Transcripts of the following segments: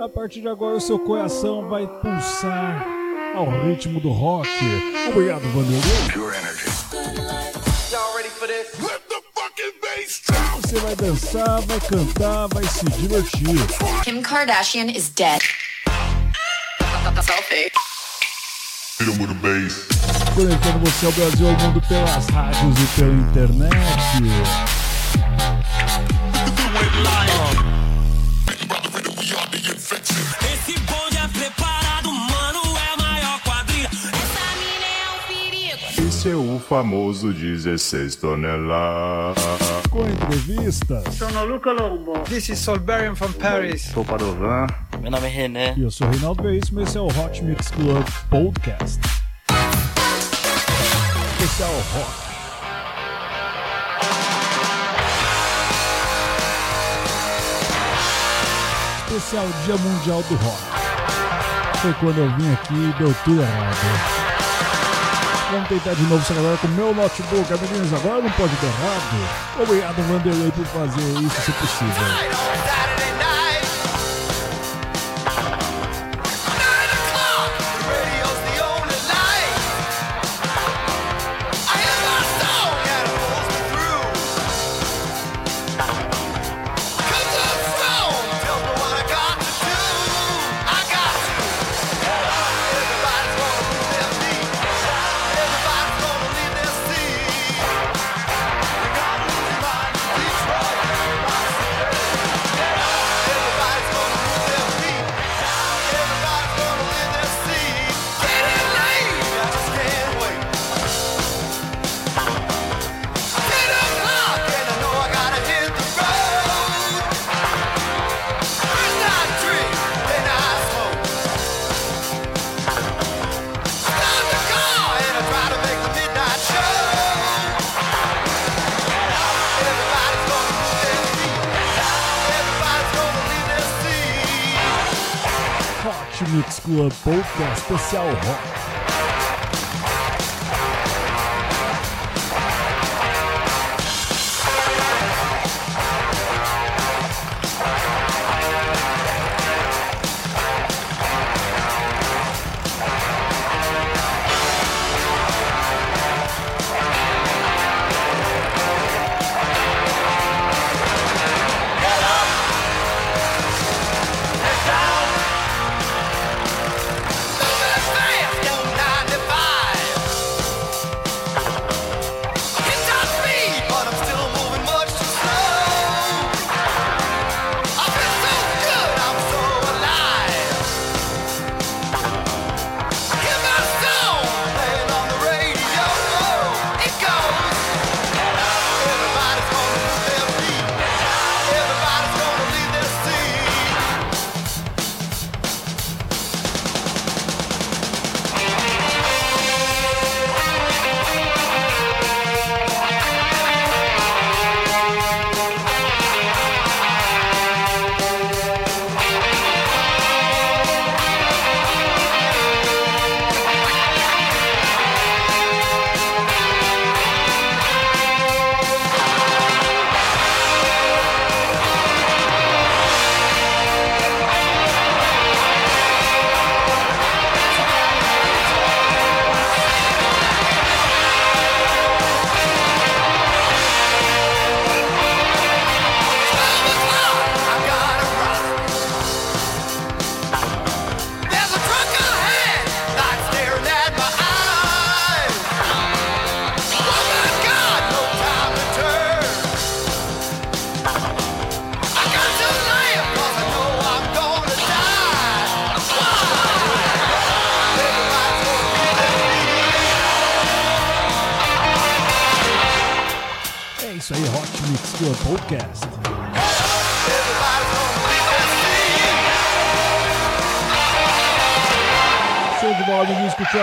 A partir de agora o seu coração vai pulsar ao ritmo do rock. Obrigado, Vanderlei. Você vai dançar, vai cantar, vai se divertir. Kim Kardashian is dead. Selfie. Conectando você ao Brasil ao mundo pelas rádios e pela internet. É o famoso 16 toneladas. Com entrevistas. Sono Luca Lombo. This is Solberian from Paris. Sou Padovan. Meu nome é René. E eu sou Reinaldo Veríssimo e esse é o Hot Mix Club Podcast. Especial Rock. especial Dia Mundial do Rock. Foi quando eu vim aqui e deu tudo errado. Vamos tentar de novo essa galera com o meu notebook. Meninas, agora não pode dar errado. Obrigado, Vanderlei, por fazer isso se possível. Club Podcast Especial Rock.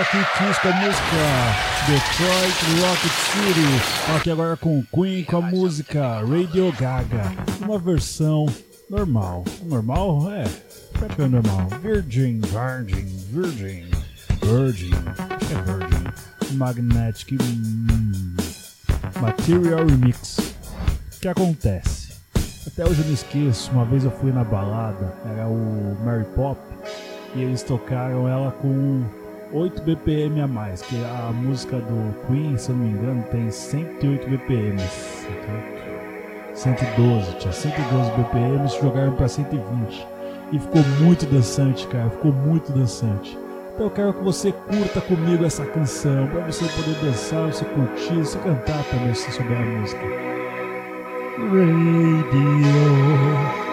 Aqui Kiss com a música Detroit Rocket City. Aqui agora com Queen com a música Radio Gaga. Uma versão normal. Normal? É. Será que é normal? Virgin, Virgin, Virgin, Virgin. É Virgin. Magnetic hum, Material Remix. O que acontece? Até hoje eu não esqueço, uma vez eu fui na balada, era o Mary Pop, e eles tocaram ela com 8 BPM a mais, que a música do Queen, se eu não me engano, tem 108 BPM. 112, tinha 112 BPM, jogaram para 120. E ficou muito dançante, cara, ficou muito dançante. Então eu quero que você curta comigo essa canção, para você poder dançar, você curtir, você cantar também se souber a música. Radio.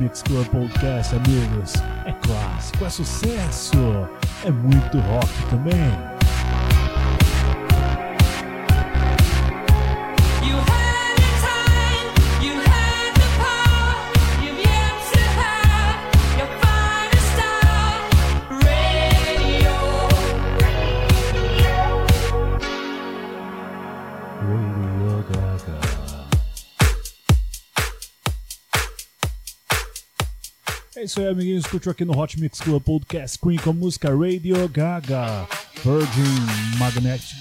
Mix Club Podcast, amigos. É clássico, é sucesso, é muito rock também. Isso aí, amiguinhos. Curtiu aqui no Hot Mix Club Podcast Queen com a música Radio Gaga. Virgin Magnetic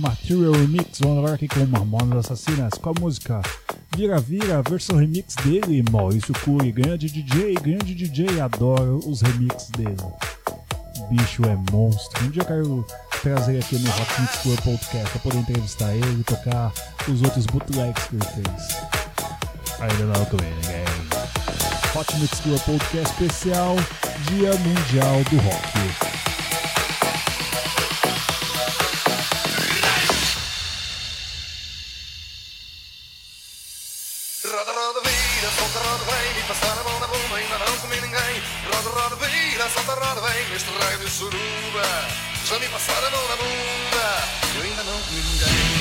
Material Remix. Vamos agora aqui com Mamonas Assassinas com a música Vira Vira, versão remix dele. Maurício Cury, grande DJ, grande DJ. Adoro os remixes dele. Bicho é monstro. Um dia eu quero trazer aqui no Hot Mix Club Podcast pra poder entrevistar ele e tocar os outros bootlegs que ele fez. Ainda não comi ninguém. Hot Mix Club Podcast especial Dia Mundial do Rock. Neste raio de suruba. Já me passaram a mão na bunda Eu ainda não comi ninguém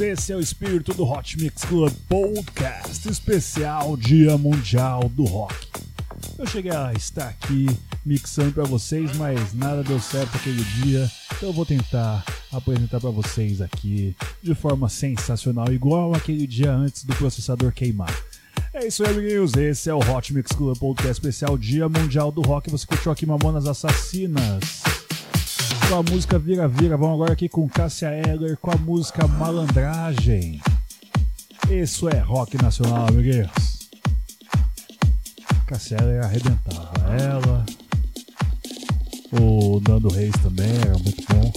Esse é o espírito do Hot Mix Club Podcast especial Dia Mundial do Rock. Eu cheguei a estar aqui mixando pra vocês, mas nada deu certo aquele dia. Então eu vou tentar apresentar pra vocês aqui de forma sensacional, igual aquele dia antes do processador queimar. É isso aí, amiguinhos. Esse é o Hot Mix Club Podcast especial Dia Mundial do Rock. Você curtiu aqui Mamonas Assassinas com a música Vira Vira. Vamos agora aqui com Cássia Eller com a música Malandragem. Isso é rock nacional, amiguinhos. Cássia Eller arrebentava ela. O Nando Reis também era muito bom.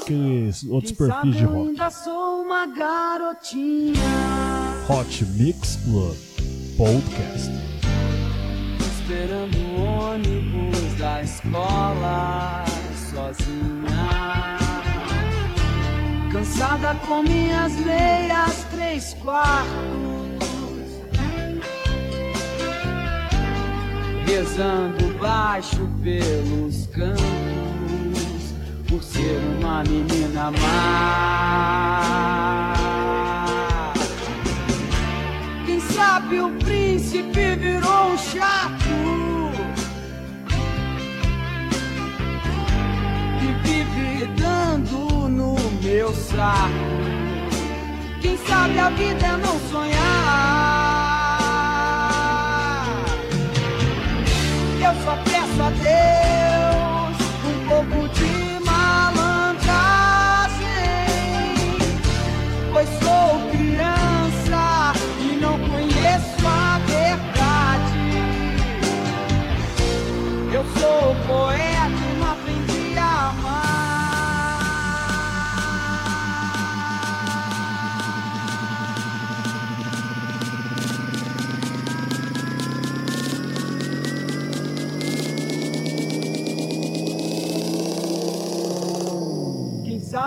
Aqueles outros perfis de rock. ainda sou uma garotinha. Hot Mix Club Podcast. Esperando o ônibus da escola. Sozinha. Cansada com minhas meias três quartos. Rezando baixo pelos cantos. Por ser uma menina má. Quem sabe o príncipe virou um chato. Saco. Quem sabe a vida é não sonhar.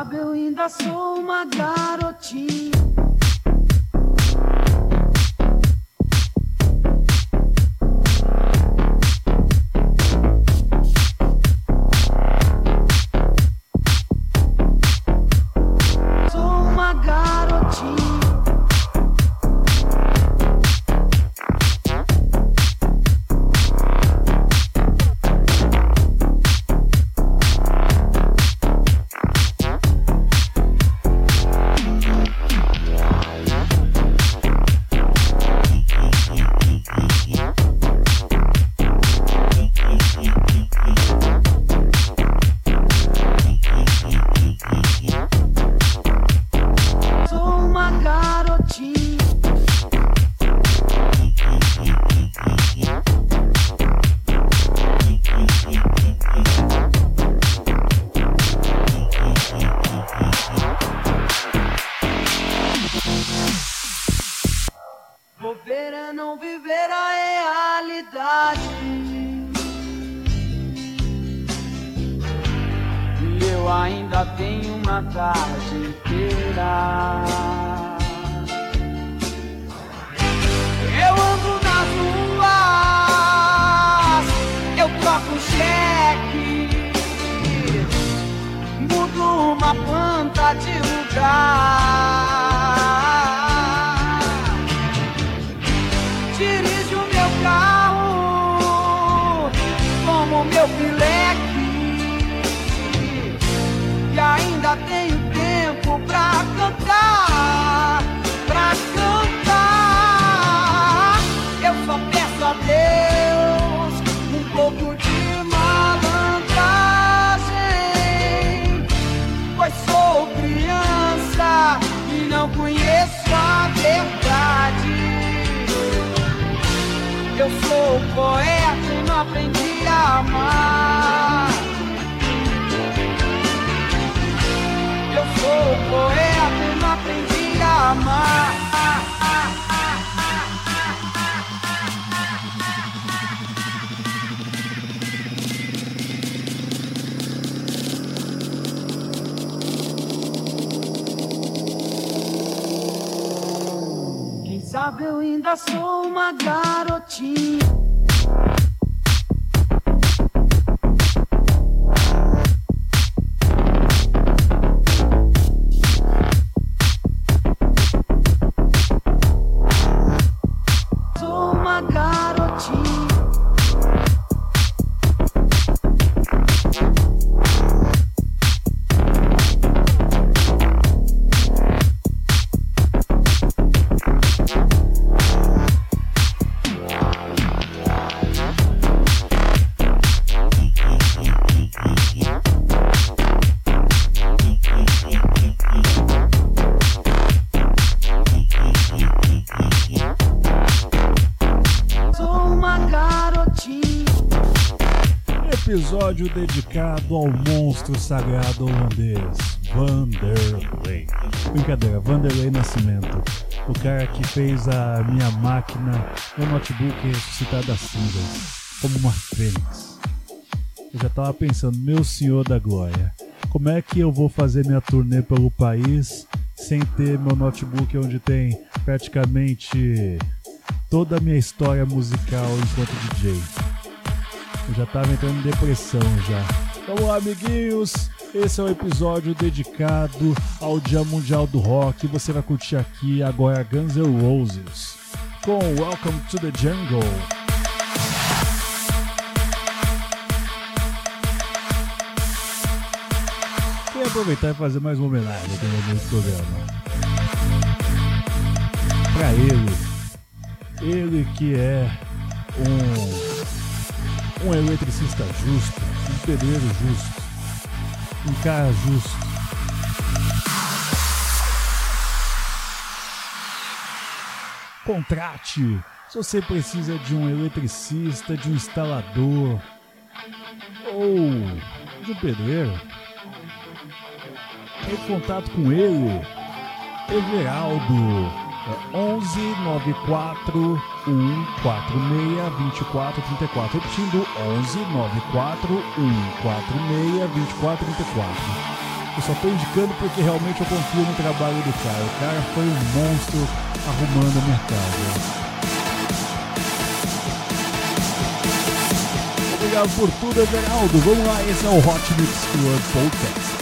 Sabe eu ainda sou uma garotinha. Eu ainda sou uma garotinha. Episódio dedicado ao monstro sagrado holandês, Vanderlei. Brincadeira, Vanderlei Nascimento. O cara que fez a minha máquina, meu notebook ressuscitar das cinzas, como uma fênix. eu já tava pensando, meu senhor da glória, como é que eu vou fazer minha turnê pelo país sem ter meu notebook onde tem praticamente toda a minha história musical enquanto DJ? Eu já tava entrando em depressão já. Lá, amiguinhos. Esse é o episódio dedicado ao Dia Mundial do Rock. Você vai curtir aqui agora Guns N' Roses com Welcome to the Jungle. Queria aproveitar e fazer mais uma homenagem aqui no meu programa. Pra ele, ele que é um, um eletricista justo, um pedreiro justo, um cara justo. Contrate se você precisa de um eletricista, de um instalador ou de um pedreiro. Entre em contato com ele, Everaldo. É 11 94 146 24 34. Repetindo, 11 94 146 24 34. Eu só tô indicando porque realmente eu confio no trabalho do cara. O cara foi um monstro arrumando a minha casa. Obrigado por tudo, Everaldo. Vamos lá, esse é o Hot Mix Club Podcast.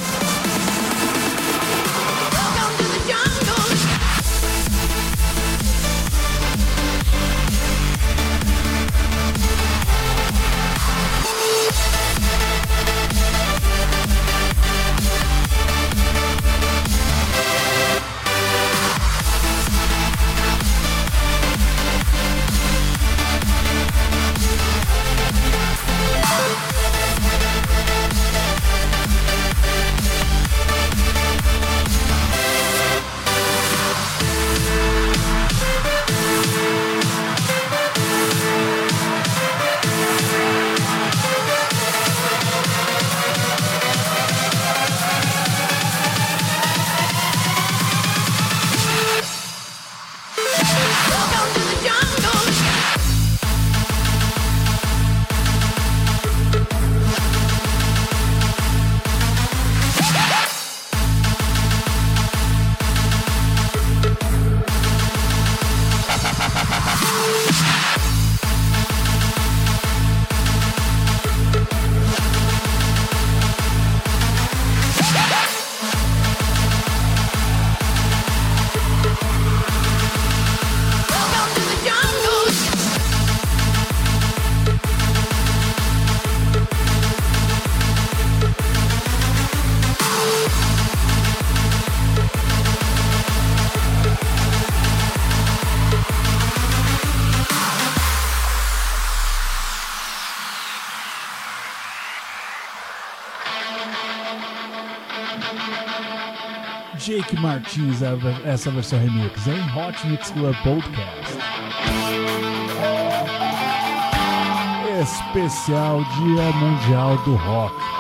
Martins, essa versão remix, hein? Hot Mix Club Podcast. Especial Dia Mundial do Rock.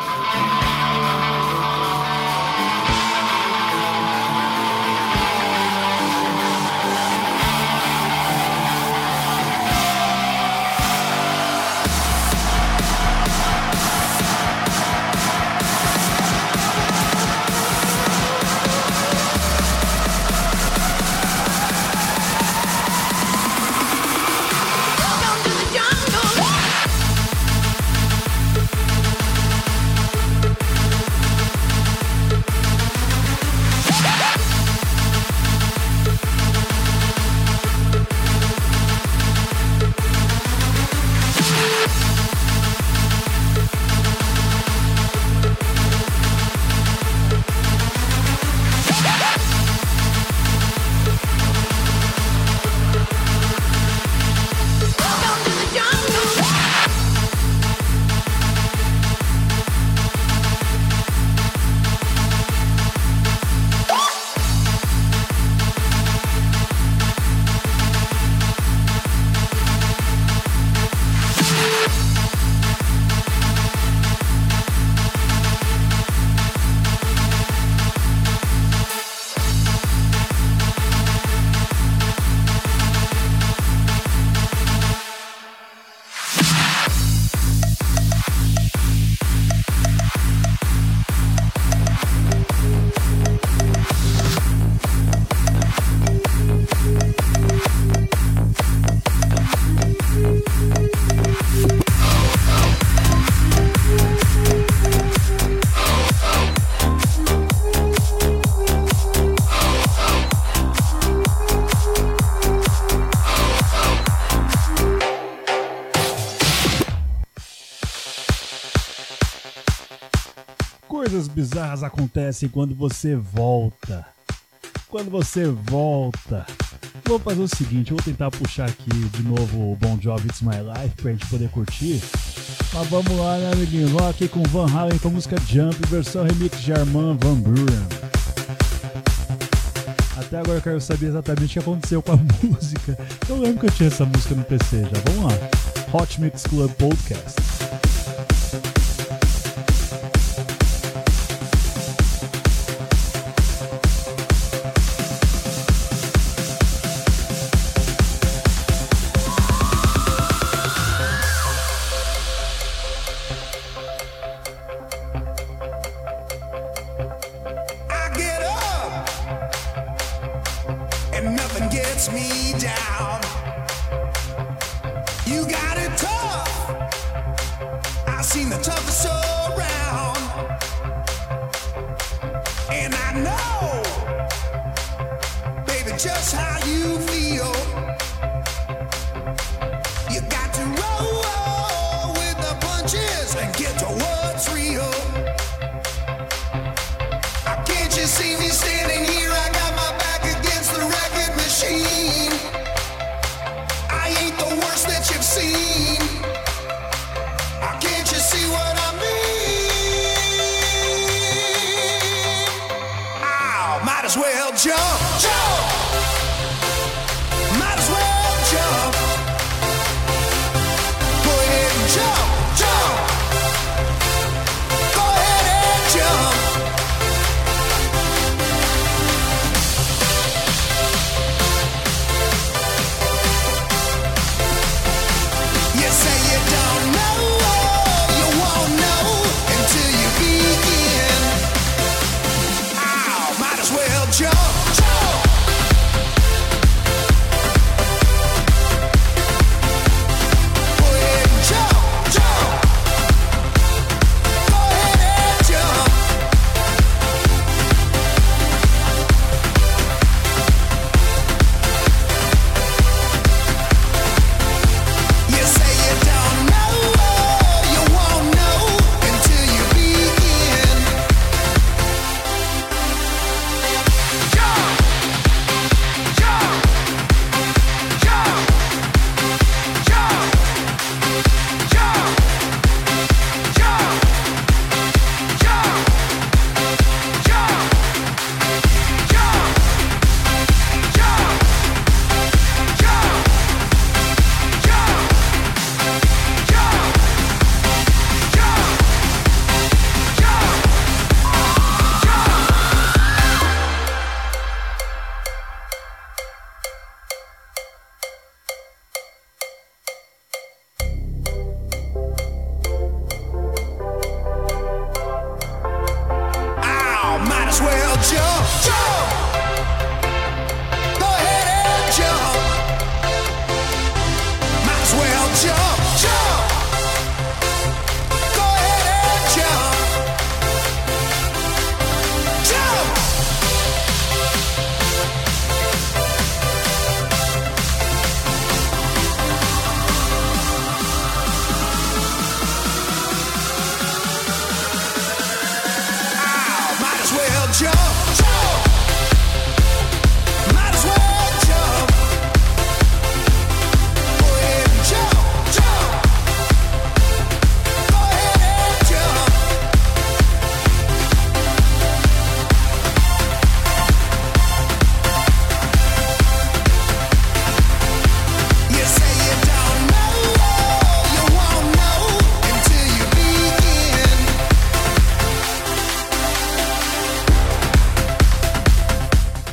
Bizarras acontecem quando você volta. Quando você volta. Vou fazer o seguinte, vou tentar puxar aqui de novo o Bon Jovi It's My Life pra gente poder curtir. Mas vamos lá, né, amiguinho? Vamos aqui com Van Halen com a música Jump, versão remix de Armand Van Buren. Até agora eu quero saber exatamente o que aconteceu com a música. Eu lembro que eu tinha essa música no PC já. Vamos lá. Hot Mix Club Podcast.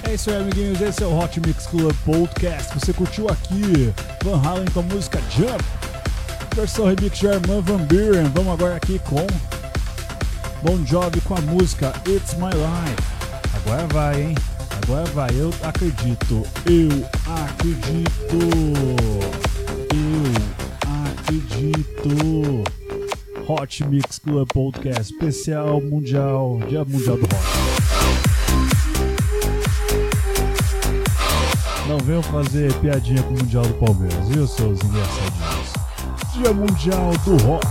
É isso aí, amiguinhos. Esse é o Hot Mix Club Podcast. Você curtiu aqui Van Halen com a música Jump, versão remix de Armand Van Buren. Vamos agora aqui com Bon Jovi com a música It's My Life. Agora vai, hein? Agora vai. Eu acredito. Eu acredito. Eu acredito. Hot Mix Club Podcast especial mundial, Dia Mundial do Rock. Não venham fazer piadinha com o Mundial do Palmeiras, viu, seus engraçadinhos? Dia Mundial do Rock.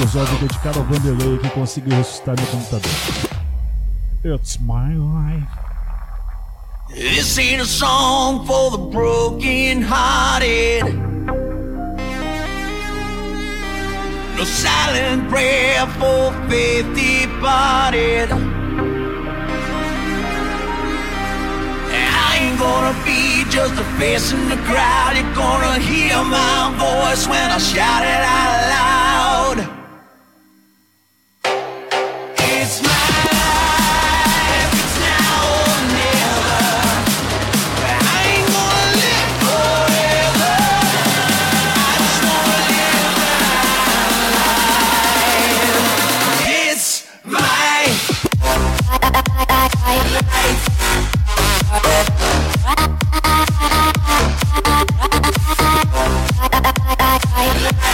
Episódio dedicado ao Vanderlei que conseguiu ressuscitar meu computador. It's my life. This ain't a song for the broken hearted. No silent prayer for faith departed. Gonna be just a face in the crowd. You're gonna hear my voice when I shout it out loud.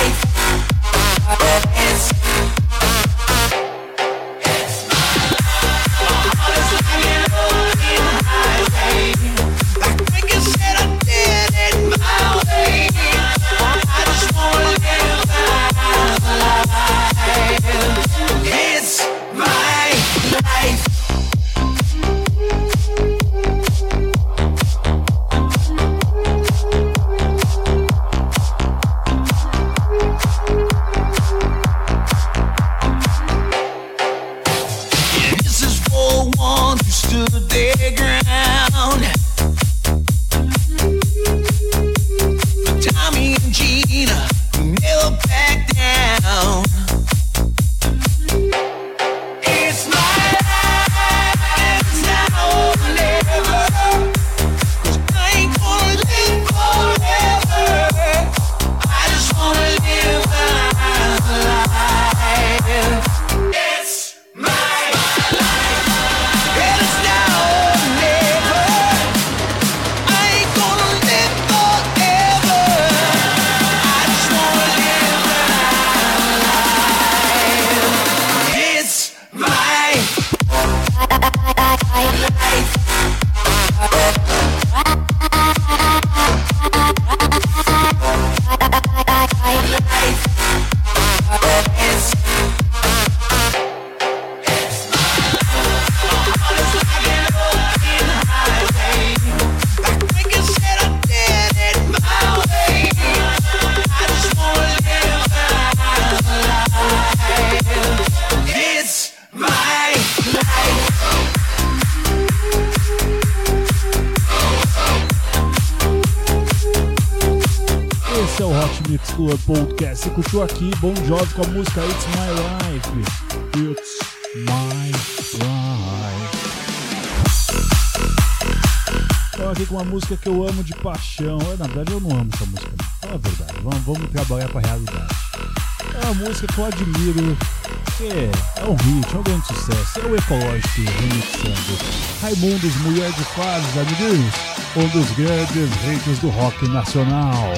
life. Com a música It's My Life. It's My Life. Então aqui com uma música que eu amo de paixão. Eu, na verdade eu não amo essa música. não. A verdade. Vamos, vamos trabalhar com a realidade. É uma música que eu admiro. Que é um hit, é um grande sucesso. É o Ecológico remixando. Raimundos, Mulher de Fases, amiguinhos. Um dos grandes hits do rock nacional.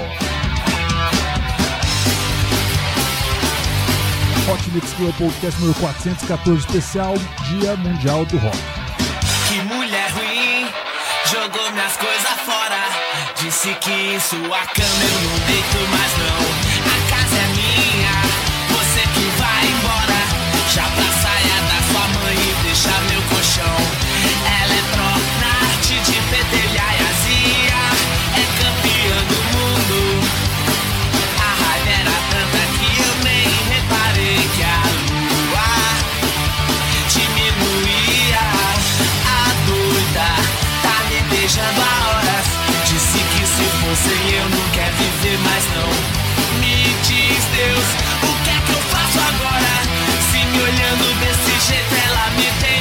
Hot Mix Club Podcast número 414, especial Dia Mundial do Rock. Que mulher ruim, jogou minhas coisas fora. Disse que sua cama eu não deito mais não. você eu não quero viver mais não Me diz Deus, o que é que eu faço agora? Se me olhando desse jeito ela me tem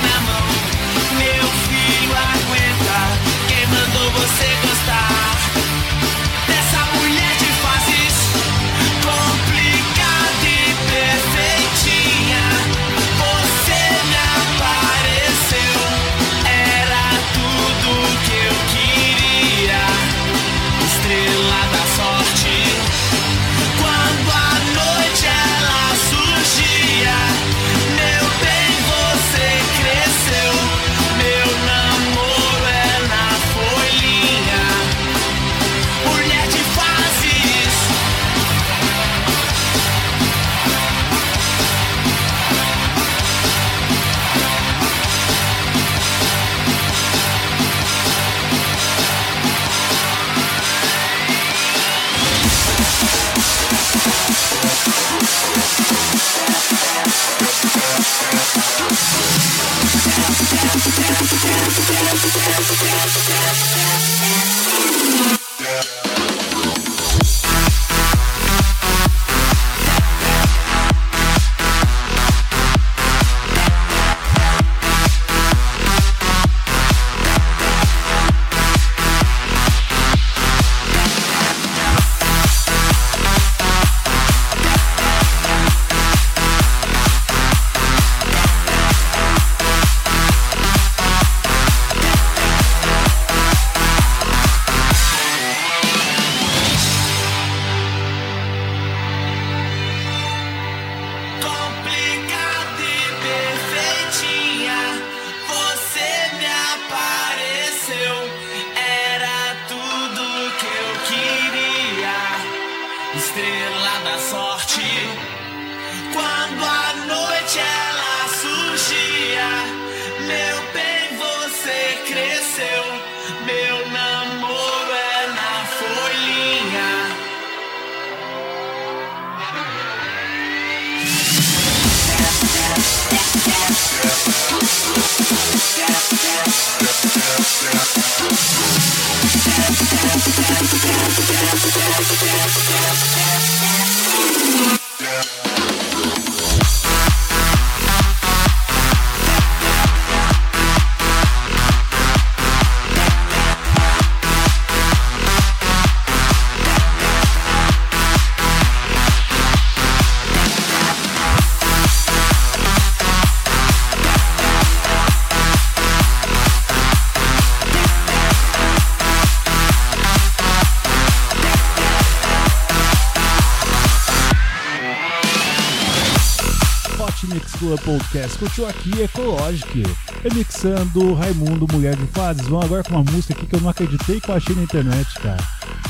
Podcast. Curtiu aqui Ecologic, remixando Raimundo Mulher de Fases. Vamos agora com uma música aqui que eu não acreditei que eu achei na internet, cara.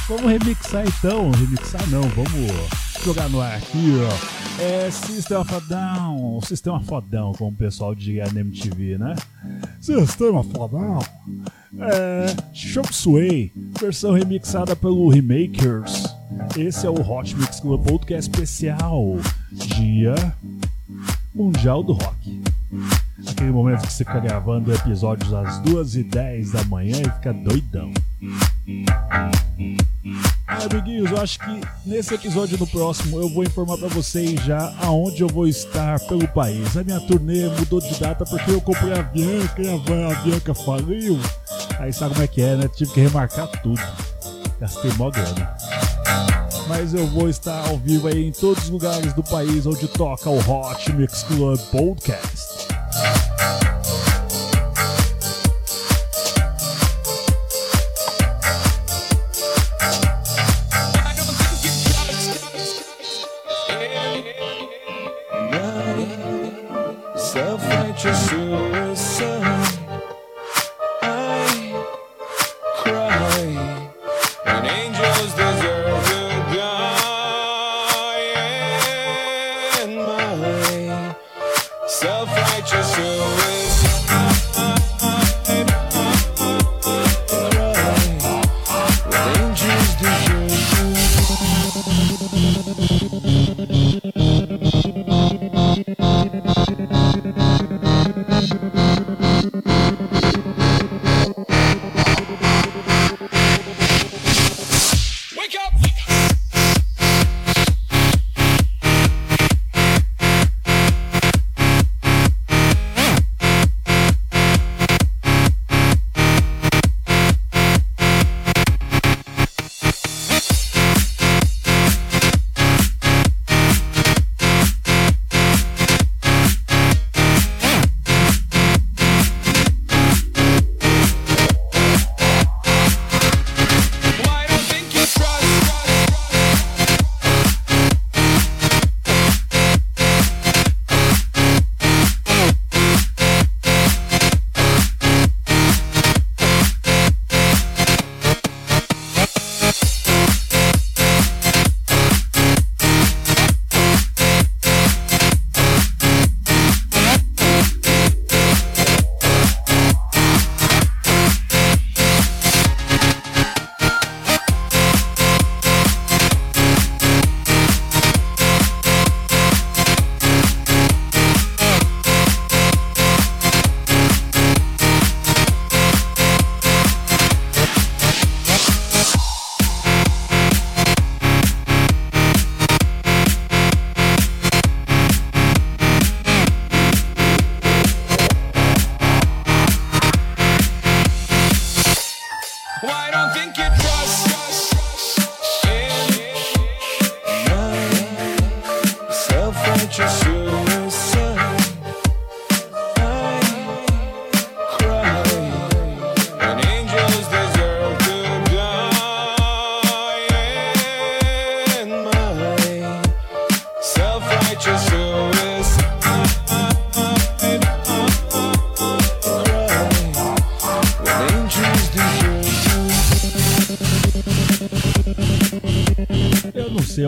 Vamos remixar então, remixar não, vamos jogar no ar aqui, ó. É Sistema Fodão, Sistema Fodão, como o pessoal diria na MTV, né? Sistema Fodão. É, Chop Suey, versão remixada pelo Remakers. Esse é o Hot Mix Club Podcast especial, dia Mundial do Rock. Aquele momento que você fica gravando episódios às 2h10 da manhã e fica doidão. Ah, amiguinhos, eu acho que nesse episódio no próximo eu vou informar pra vocês já aonde eu vou estar pelo país. A minha turnê mudou de data porque eu comprei a Bianca e a Bianca faliu. Aí sabe como é que é, né? Tive que remarcar tudo. Gastei mó grana mas eu vou estar ao vivo aí em todos os lugares do país onde toca o Hot Mix Club Podcast. Angels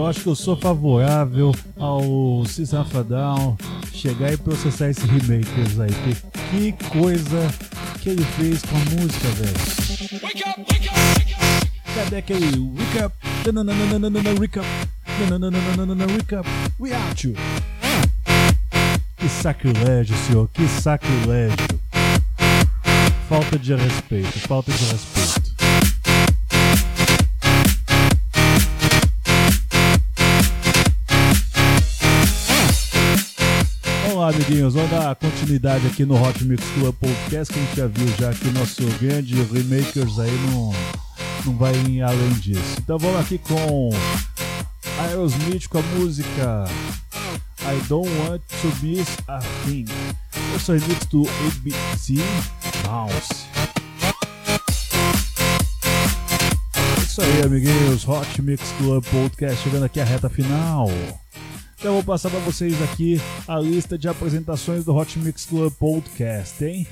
Eu acho que eu sou favorável ao System of Down chegar e processar esse remakers aí. porque Que coisa que ele fez com a música, velho. Cadê aquele Wake Up? Nananana, Wake Up. Nananana, Wake Up. We out you. Que sacrilégio, senhor. Que sacrilégio. Falta de respeito, falta de respeito. Amiguinhos, vamos dar continuidade aqui no Hot Mix Club Podcast, que a gente já viu já que nosso grande remakers aí não, não vai além disso. Então vamos aqui com Aerosmith com a música I Don't Want To Miss A Thing. Eu sou remix do ABC Bounce. É Isso aí, amiguinhos, Hot Mix Club Podcast chegando aqui à reta final. Então eu vou passar para vocês aqui a lista de apresentações do Hot Mix Club Podcast, hein?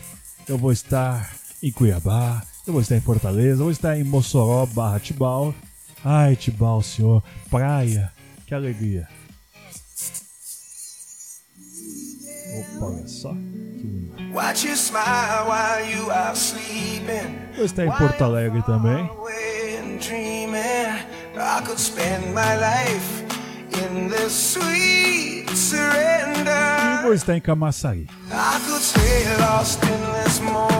Eu vou estar em Cuiabá, eu vou estar em Fortaleza, eu vou estar em Mossoró barra Tibau. Ai, Tibau, senhor, praia, que alegria. Opa, olha só. Eu vou estar em Porto Alegre também. And dreaming I could spend my life in this sweet surrender. E vou estar em Camaçari. I could stay lost in this moment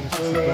thing.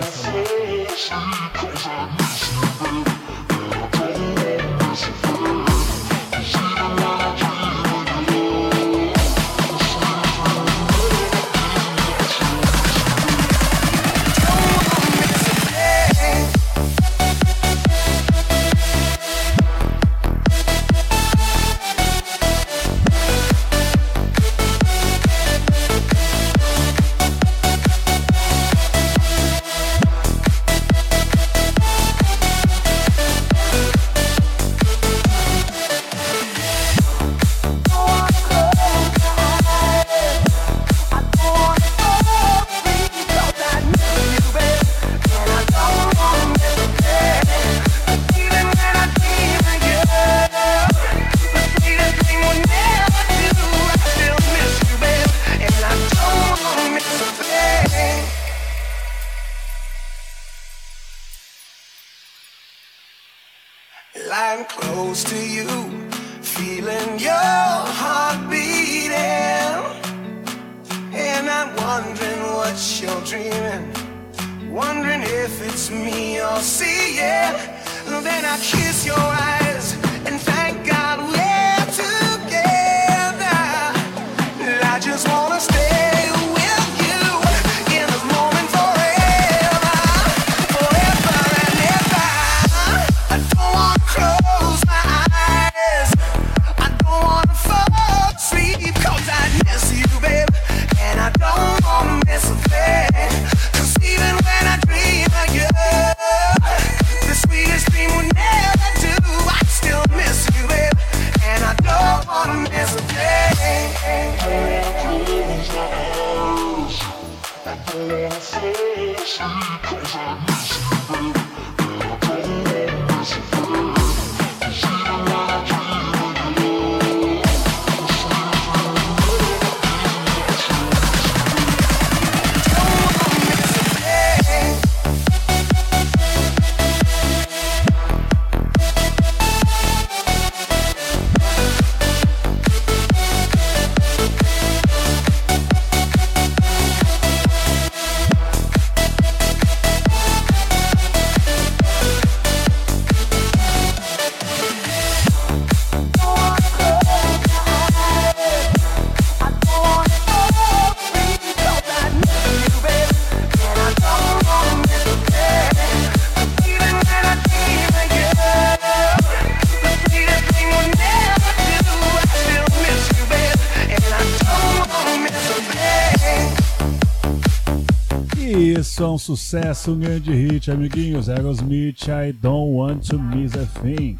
É um sucesso, um grande hit, amiguinhos. Aerosmith, I Don't Want to Miss a Thing.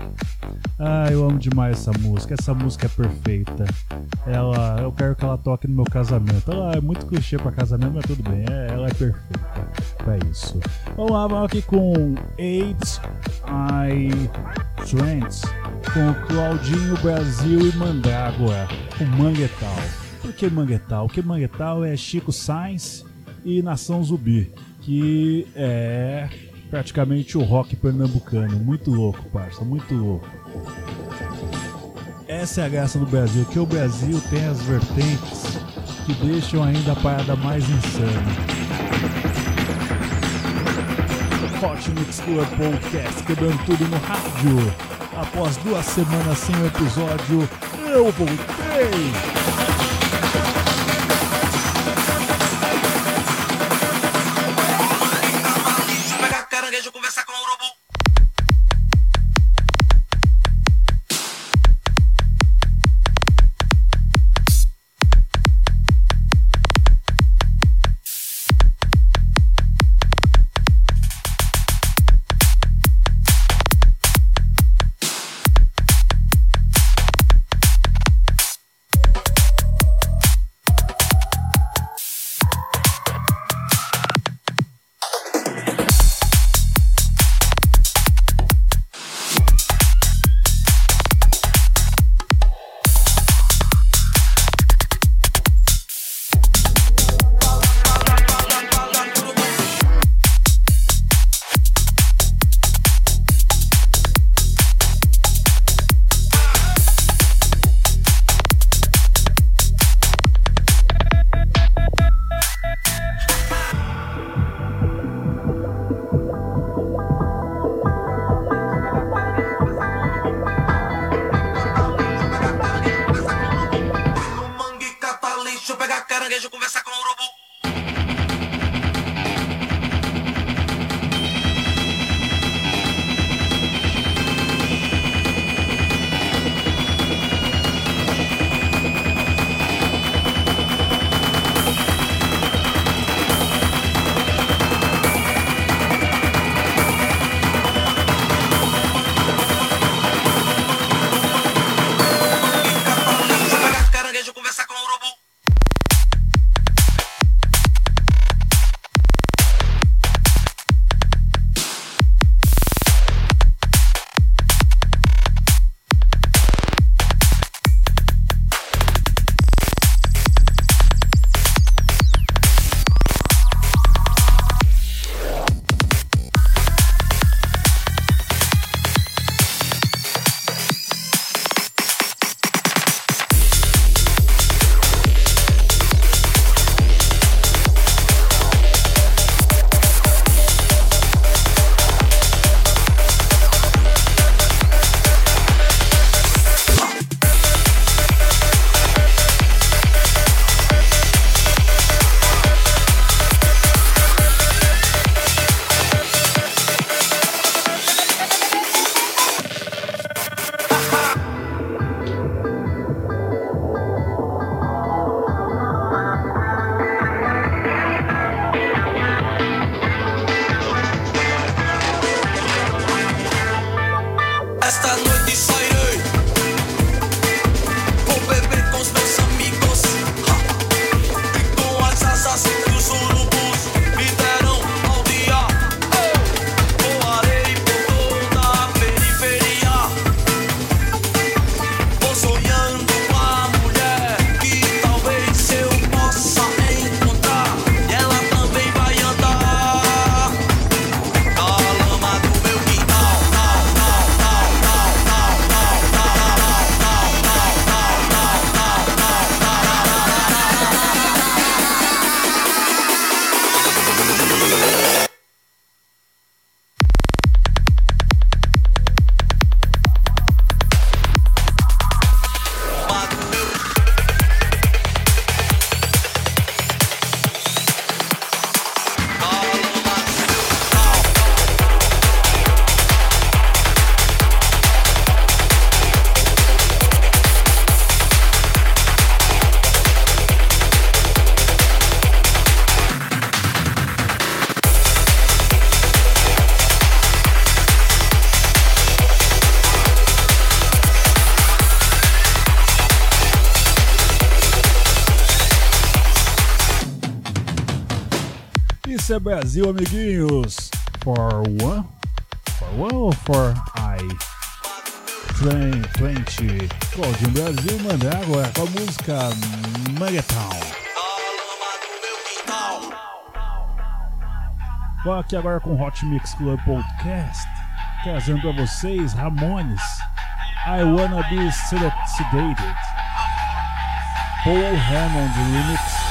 Ah, eu amo demais essa música. Essa música é perfeita. Ela, eu quero que ela toque no meu casamento. Ela é muito clichê pra casamento, mas tudo bem. É, ela é perfeita pra isso. Vamos lá, vamos aqui com AIDS I Trends, com Claudinho Brasil e Mandrágora, o Manguetal. Por que Manguetal? Porque Manguetal é Chico Sainz e Nação Zumbi, que é praticamente o rock pernambucano. Muito louco, parça, muito louco. Essa é a graça do Brasil, que o Brasil tem as vertentes que deixam ainda a parada mais insana. Hot Mix Club Podcast, quebrando tudo no rádio. Após duas semanas sem o episódio, eu voltei! É Brasil, amiguinhos. For one? For one ou for I? Train 20. Claudinho Brasil manda agora com a música Megaton. Vou aqui agora com Hot Mix Club Podcast, trazendo para vocês Ramones. I Wanna Be Sedated. Paul Hammond Remix.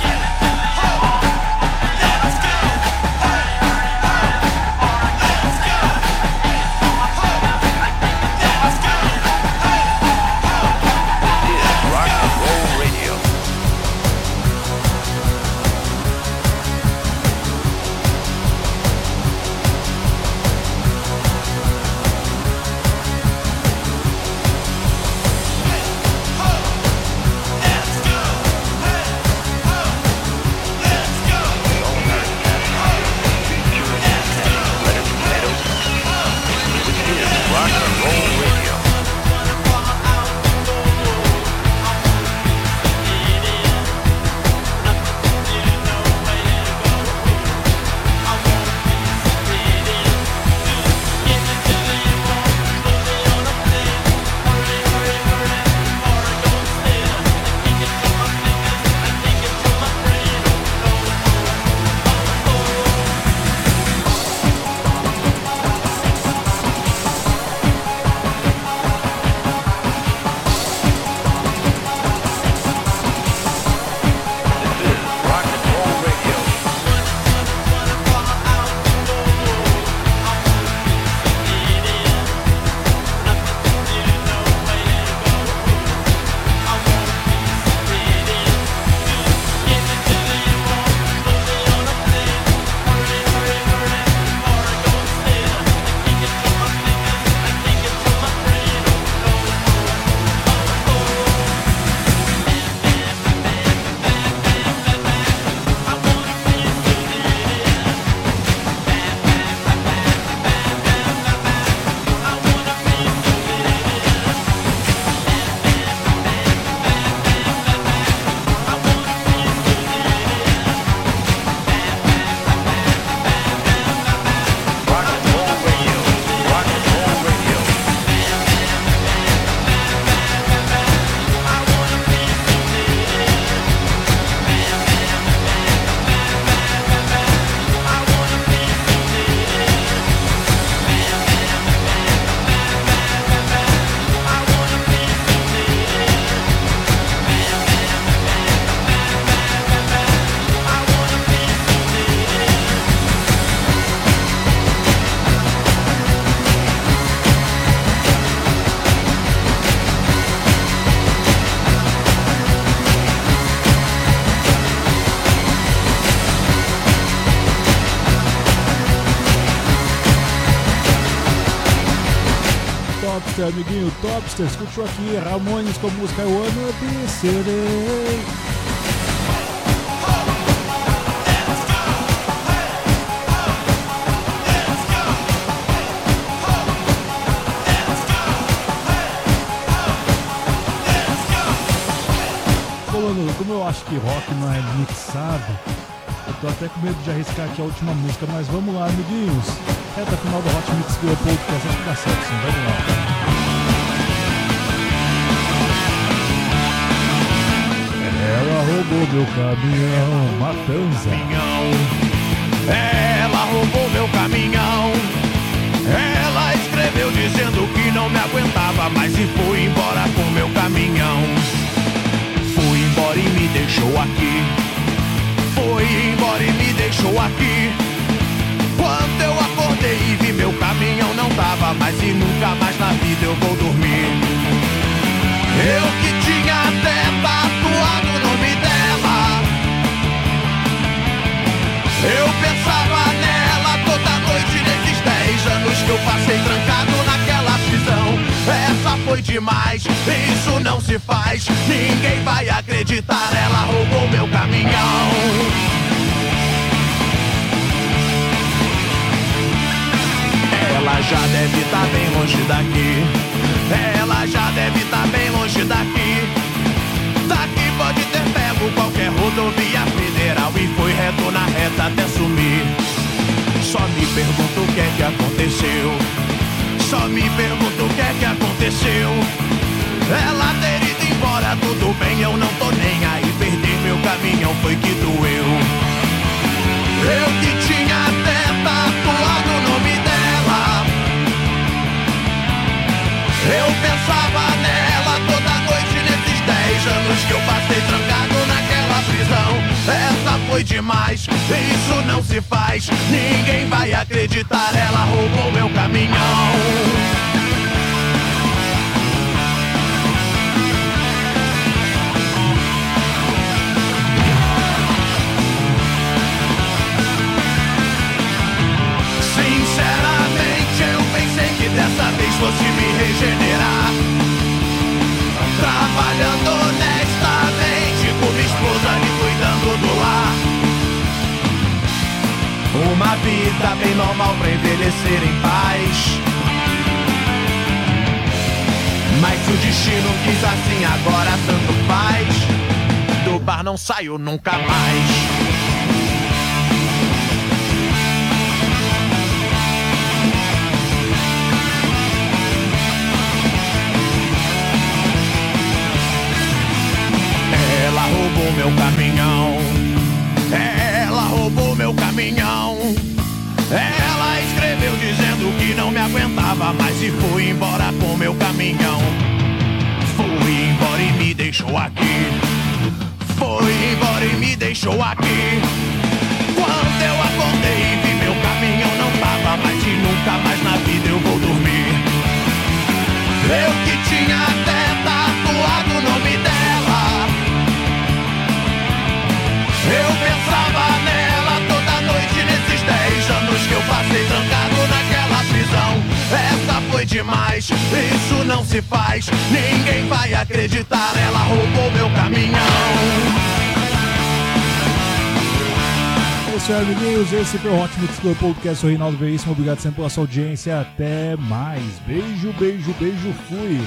Topster, escutou aqui Ramones com a música I Wanna Be. Falando, como eu acho que rock não é mixado, eu tô até com medo de arriscar aqui a última música, mas vamos lá, amiguinhos. Reta final do Hot Mix Club Podcast, acho que dá certo sim, vamos lá. Ela roubou meu caminhão, Matanza. Ela roubou meu caminhão. Ela escreveu dizendo que não me aguentava mais e foi embora com meu caminhão. Foi embora e me deixou aqui. Foi embora e me deixou aqui. Quando eu acordei e vi meu caminhão não tava mais e nunca mais na vida eu vou dormir. Eu que tinha Eu pensava nela toda noite nesses 10 anos que eu passei trancado naquela prisão. Essa foi demais, isso não se faz. Ninguém vai acreditar, ela roubou meu caminhão. Ela já deve estar bem longe daqui. Ela já deve estar bem longe daqui. Daqui pode ter pego qualquer rodovia federal e foi até sumir. Só me pergunto o que é que aconteceu. Só me pergunto o que é que aconteceu. Ela ter ido embora, tudo bem, eu não tô nem aí. Perder meu caminhão foi que doeu. Eu que tinha até tatuado o nome dela. Eu pensava nela toda noite nesses 10 anos que eu passei trancado naquela prisão. Essa foi demais, isso não se faz. Ninguém vai acreditar, ela roubou meu caminhão. Vida bem normal pra envelhecer em paz. Mas o destino quis assim, agora tanto faz. Do bar não saio nunca mais. Ela roubou meu caminhão. Ela roubou meu caminhão. Ela escreveu dizendo que não me aguentava mais e foi embora com meu caminhão. Foi embora e me deixou aqui. Foi embora e me deixou aqui. Quando eu acordei e vi meu caminhão não tava mais e nunca mais na vida eu vou dormir. Eu que tinha até passei trancado naquela prisão. Essa foi demais, isso não se faz. Ninguém vai acreditar, ela roubou meu caminhão. Isso aí, amiguinhos. Esse foi o Hot Mix Club Podcast. Sou Reinaldo Veríssimo. Obrigado sempre pela sua audiência. Até mais. Beijo, beijo, beijo. Fui.